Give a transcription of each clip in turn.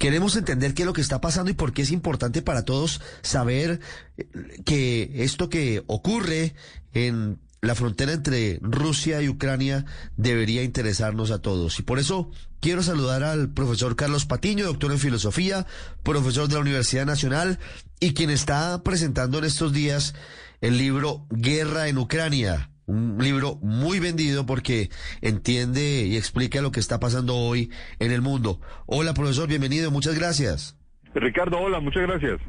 queremos entender qué es lo que está pasando y por qué es importante para todos saber eh, que esto que ocurre en la frontera entre Rusia y Ucrania debería interesarnos a todos. Y por eso quiero saludar al profesor Carlos Patiño, doctor en filosofía, profesor de la Universidad Nacional y quien está presentando en estos días el libro Guerra en Ucrania. Un libro muy vendido porque entiende y explica lo que está pasando hoy en el mundo. Hola profesor, bienvenido, muchas gracias. Ricardo, hola, muchas gracias.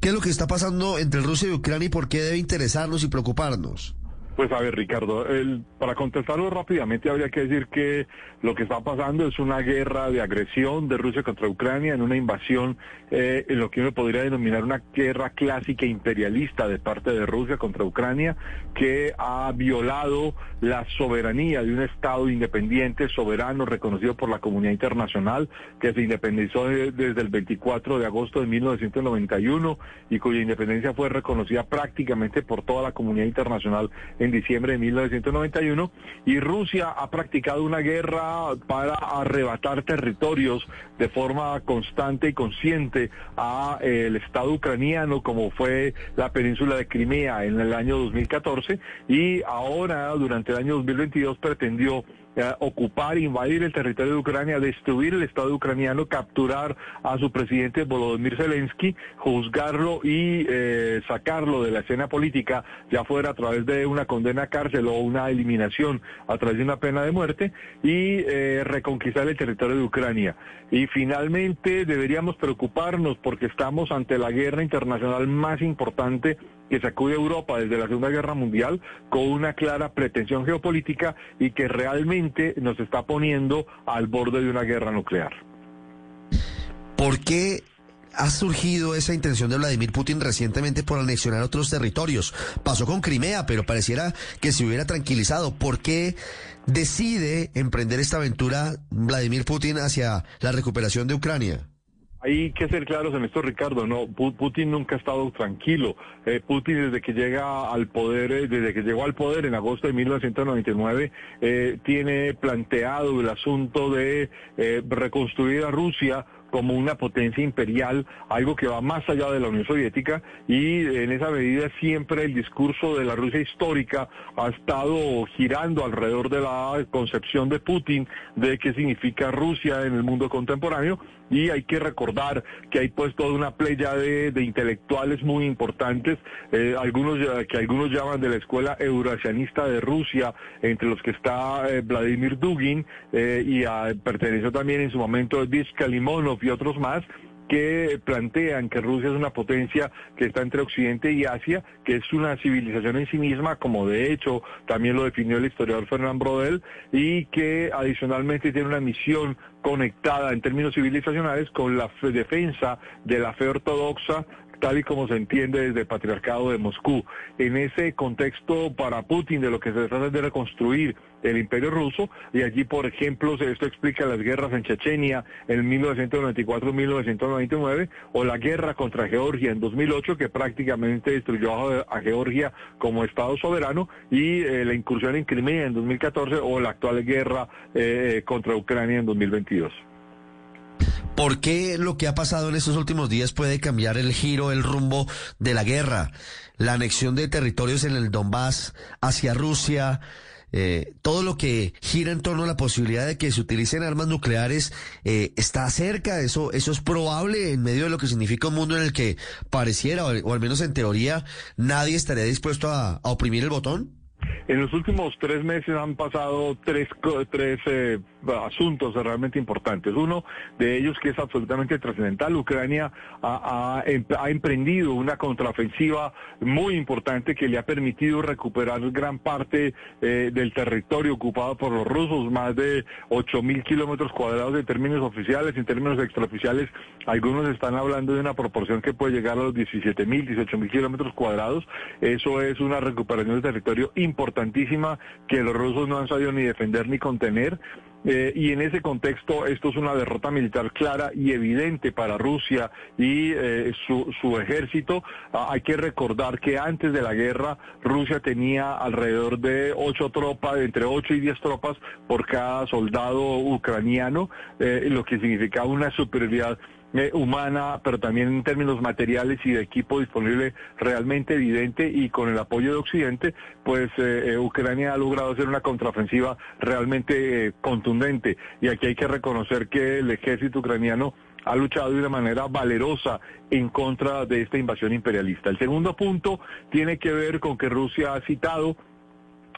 ¿Qué es lo que está pasando entre Rusia y Ucrania y por qué debe interesarnos y preocuparnos? Pues a ver, Ricardo, el, para contestarlo rápidamente habría que decir que lo que está pasando es una guerra de agresión de Rusia contra Ucrania, en una invasión, eh, en lo que uno podría denominar una guerra clásica imperialista de parte de Rusia contra Ucrania, que ha violado la soberanía de un Estado independiente, soberano, reconocido por la comunidad internacional, que se independizó desde el 24 de agosto de 1991 y cuya independencia fue reconocida prácticamente por toda la comunidad internacional en diciembre de 1991. Y Rusia ha practicado una guerra para arrebatar territorios de forma constante y consciente a eh, el Estado ucraniano, como fue la península de Crimea en el año 2014, y ahora, durante el año 2022, pretendió ocupar, invadir el territorio de Ucrania, destruir el Estado ucraniano, capturar a su presidente Volodymyr Zelensky, juzgarlo y eh, sacarlo de la escena política, ya fuera a través de una condena a cárcel o una eliminación a través de una pena de muerte, y eh, reconquistar el territorio de Ucrania. Y finalmente deberíamos preocuparnos porque estamos ante la guerra internacional más importante que sacude Europa desde la Segunda Guerra Mundial con una clara pretensión geopolítica y que realmente nos está poniendo al borde de una guerra nuclear. ¿Por qué ha surgido esa intención de Vladimir Putin recientemente por anexionar otros territorios? Pasó con Crimea, pero pareciera que se hubiera tranquilizado. ¿Por qué decide emprender esta aventura Vladimir Putin hacia la recuperación de Ucrania? Hay que ser claros en esto, Ricardo. No, Putin nunca ha estado tranquilo. Eh, Putin desde que llega al poder, eh, desde que llegó al poder en agosto de 1999, eh, tiene planteado el asunto de reconstruir a Rusia como una potencia imperial, algo que va más allá de la Unión Soviética y en esa medida siempre el discurso de la Rusia histórica ha estado girando alrededor de la concepción de Putin de qué significa Rusia en el mundo contemporáneo y hay que recordar que hay pues toda una playa de, intelectuales muy importantes, eh, algunos que algunos llaman de la escuela eurasianista de Rusia, entre los que está eh, Vladimir Dugin eh, y perteneció también en su momento Vizca Y otros más, que plantean que Rusia es una potencia que está entre Occidente y Asia, que es una civilización en sí misma, como de hecho también lo definió el historiador Fernand Brodel, y que adicionalmente tiene una misión conectada en términos civilizacionales con la defensa de la fe ortodoxa tal y como se entiende desde el patriarcado de Moscú. En ese contexto para Putin de lo que se trata de reconstruir el imperio ruso y allí por ejemplo esto explica las guerras en Chechenia en 1994-1999 o la guerra contra Georgia en 2008 que prácticamente destruyó a, Georgia como estado soberano y eh, la incursión en Crimea en 2014 o la actual guerra eh, contra Ucrania en 2022. ¿Por qué lo que ha pasado en estos últimos días puede cambiar el giro, el rumbo de la guerra? La anexión de territorios en el Donbass hacia Rusia, eh, todo lo que gira en torno a la posibilidad de que se utilicen armas nucleares eh, está cerca, eso, eso es probable en medio de lo que significa un mundo en el que pareciera, o, al menos en teoría, nadie estaría dispuesto a oprimir el botón. En los últimos tres meses han pasado tres, tres eh, asuntos realmente importantes. Uno de ellos que es absolutamente trascendental. Ucrania ha, emprendido una contraofensiva muy importante que le ha permitido recuperar gran parte eh, del territorio ocupado por los rusos, más de 8.000 kilómetros cuadrados en términos oficiales, en términos extraoficiales. Algunos están hablando de una proporción que puede llegar a los 17.000, 18.000 kilómetros cuadrados. Eso es una recuperación de territorio importantísima que los rusos no han sabido ni defender ni contener Eh, y en ese contexto esto es una derrota militar clara y evidente para Rusia y eh, su, su, ejército. Ah, hay que recordar que antes de la guerra Rusia tenía alrededor de ocho tropas, entre ocho y diez tropas por cada soldado ucraniano, eh, lo que significaba una superioridad eh, humana, pero también en términos materiales y de equipo disponible realmente evidente y con el apoyo de Occidente, pues eh, eh, Ucrania ha logrado hacer una contraofensiva realmente contundente. Y aquí hay que reconocer que el ejército ucraniano ha luchado de una manera valerosa en contra de esta invasión imperialista. El segundo punto tiene que ver con que Rusia ha citado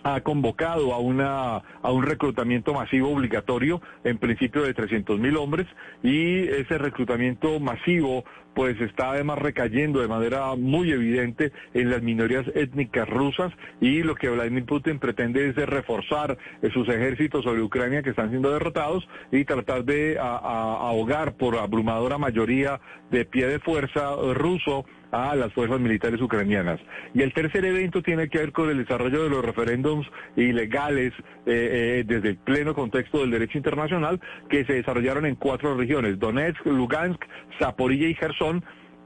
ha convocado a, una, a un reclutamiento masivo obligatorio, en principio de 300 mil hombres, y ese reclutamiento masivo pues está además recayendo de manera muy evidente en las minorías étnicas rusas y lo que Vladimir Putin pretende es reforzar sus ejércitos sobre Ucrania que están siendo derrotados y tratar de ahogar por abrumadora mayoría de pie de fuerza ruso a las fuerzas militares ucranianas. Y el tercer evento tiene que ver con el desarrollo de los referéndums ilegales eh, eh, desde el pleno contexto del derecho internacional que se desarrollaron en cuatro regiones, Donetsk, Lugansk, Zaporilla y Gerson,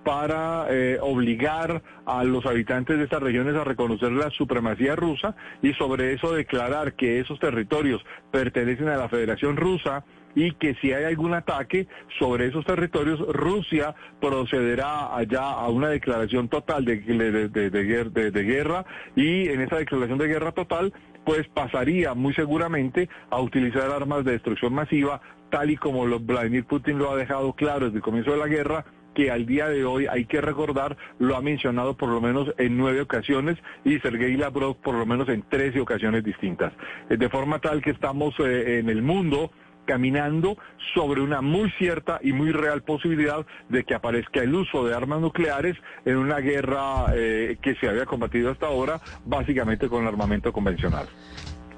para eh, obligar a los habitantes de estas regiones a reconocer la supremacía rusa y sobre eso declarar que esos territorios pertenecen a la Federación Rusa y que si hay algún ataque sobre esos territorios, Rusia procederá allá a una declaración total de, de, guerra y en esa declaración de guerra total pues pasaría muy seguramente a utilizar armas de destrucción masiva, tal y como Vladimir Putin lo ha dejado claro desde el comienzo de la guerra, que al día de hoy hay que recordar, lo ha mencionado por lo menos en nueve ocasiones y Sergei Lavrov por lo menos en trece ocasiones distintas. Eh, de forma tal que estamos eh, en el mundo caminando sobre una muy cierta y muy real posibilidad de que aparezca el uso de armas nucleares en una guerra eh, que se había combatido hasta ahora básicamente con el armamento convencional.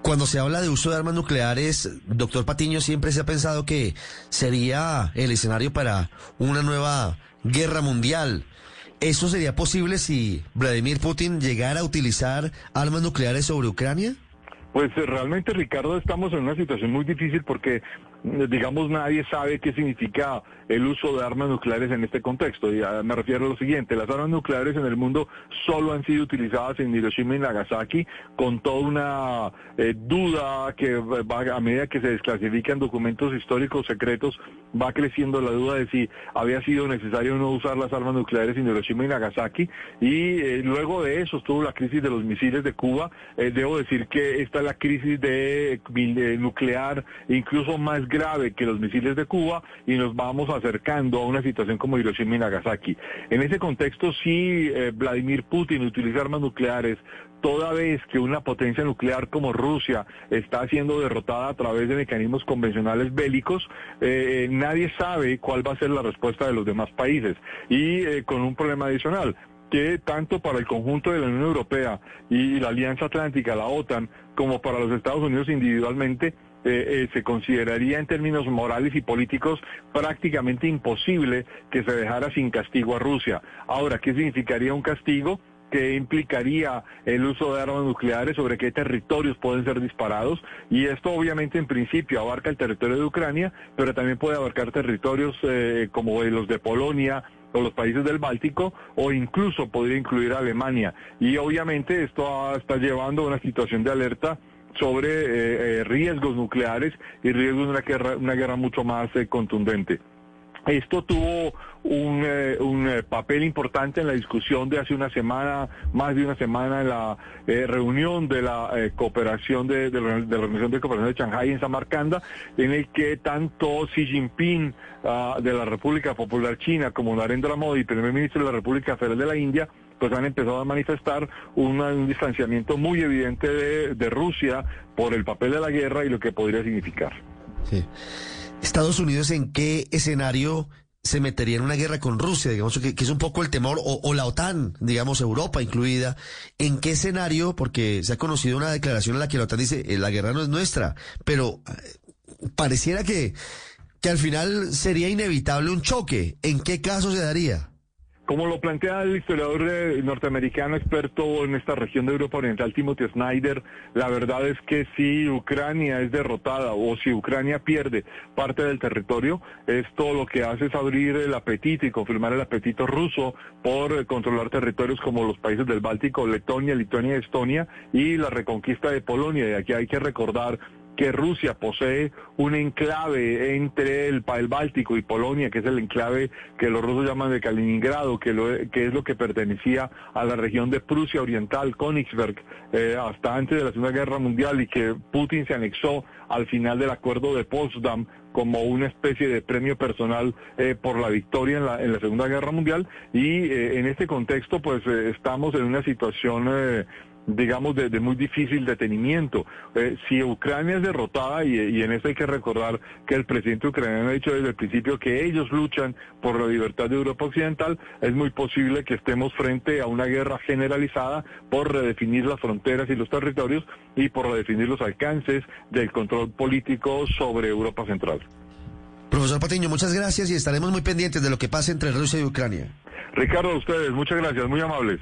Cuando se habla de uso de armas nucleares, doctor Patiño, siempre se ha pensado que sería el escenario para una nueva guerra mundial. ¿Eso sería posible si Vladimir Putin llegara a utilizar armas nucleares sobre Ucrania? Pues eh, realmente, Ricardo, estamos en una situación muy difícil porque digamos, nadie sabe qué significa el uso de armas nucleares en este contexto. Y me refiero a lo siguiente, las armas nucleares en el mundo solo han sido utilizadas en Hiroshima y Nagasaki con toda una eh, duda que va, a medida que se desclasifican documentos históricos secretos, va creciendo la duda de si había sido necesario no usar las armas nucleares en Hiroshima y Nagasaki. Y eh, luego de eso estuvo la crisis de los misiles de Cuba. Eh, debo decir que esta es la crisis de, de nuclear incluso más grave que los misiles de Cuba y nos vamos acercando a una situación como Hiroshima y Nagasaki. En ese contexto, si eh, Vladimir Putin utiliza armas nucleares toda vez que una potencia nuclear como Rusia está siendo derrotada a través de mecanismos convencionales bélicos, eh, nadie sabe cuál va a ser la respuesta de los demás países. Y eh, con un problema adicional, que tanto para el conjunto de la Unión Europea y la Alianza Atlántica, la OTAN, como para los Estados Unidos individualmente, eh, se consideraría en términos morales y políticos prácticamente imposible que se dejara sin castigo a Rusia. Ahora, ¿qué significaría un castigo? que implicaría el uso de armas nucleares, sobre qué territorios pueden ser disparados. Y esto obviamente en principio abarca el territorio de Ucrania, pero también puede abarcar territorios eh, como los de Polonia, o los países del Báltico o incluso podría incluir a Alemania. Y obviamente esto está llevando a una situación de alerta sobre eh, eh, riesgos nucleares y riesgos de una guerra, una guerra mucho más eh, contundente. Esto tuvo un, papel importante en la discusión de hace una semana, más de una semana, en la reunión de la cooperación de, la, Organización de Cooperación de Shanghái en Samarcanda, en el que tanto Xi Jinping ah, de la República Popular China como Narendra Modi, primer ministro de la República Federal de la India, pues han empezado a manifestar un distanciamiento muy evidente de, Rusia por el papel de la guerra y lo que podría significar. Estados Unidos, ¿en qué escenario se metería en una guerra con Rusia, digamos, que, es un poco el temor, o, la OTAN, digamos, Europa incluida, ¿en qué escenario? Porque se ha conocido una declaración en la que la OTAN dice, eh, la guerra no es nuestra, pero eh, pareciera que, que al final sería inevitable un choque. ¿En qué caso se daría? Como lo plantea el historiador eh, norteamericano experto en esta región de Europa Oriental, Timothy Snyder, la verdad es que si Ucrania es derrotada o si Ucrania pierde parte del territorio, esto lo que hace es abrir el apetito y confirmar el apetito ruso por eh, controlar territorios como los países del Báltico, Letonia, Lituania Estonia y la reconquista de Polonia. Y aquí hay que recordar que Rusia posee un enclave entre el, el, Báltico y Polonia, que es el enclave que los rusos llaman de Kaliningrado, que, lo, que es lo que pertenecía a la región de Prusia Oriental, Königsberg, eh, hasta antes de la Segunda Guerra Mundial y que Putin se anexó al final del acuerdo de Potsdam como una especie de premio personal eh, por la victoria en la, en la, Segunda Guerra Mundial. Y eh, en este contexto pues eh, estamos en una situación digamos, de, de, muy difícil detenimiento. Eh, si Ucrania es derrotada, y, y, en esto hay que recordar que el presidente ucraniano ha dicho desde el principio que ellos luchan por la libertad de Europa Occidental, es muy posible que estemos frente a una guerra generalizada por redefinir las fronteras y los territorios y por redefinir los alcances del control político sobre Europa Central. Profesor Patiño, muchas gracias y estaremos muy pendientes de lo que pase entre Rusia y Ucrania. Ricardo, a ustedes, muchas gracias, muy amables.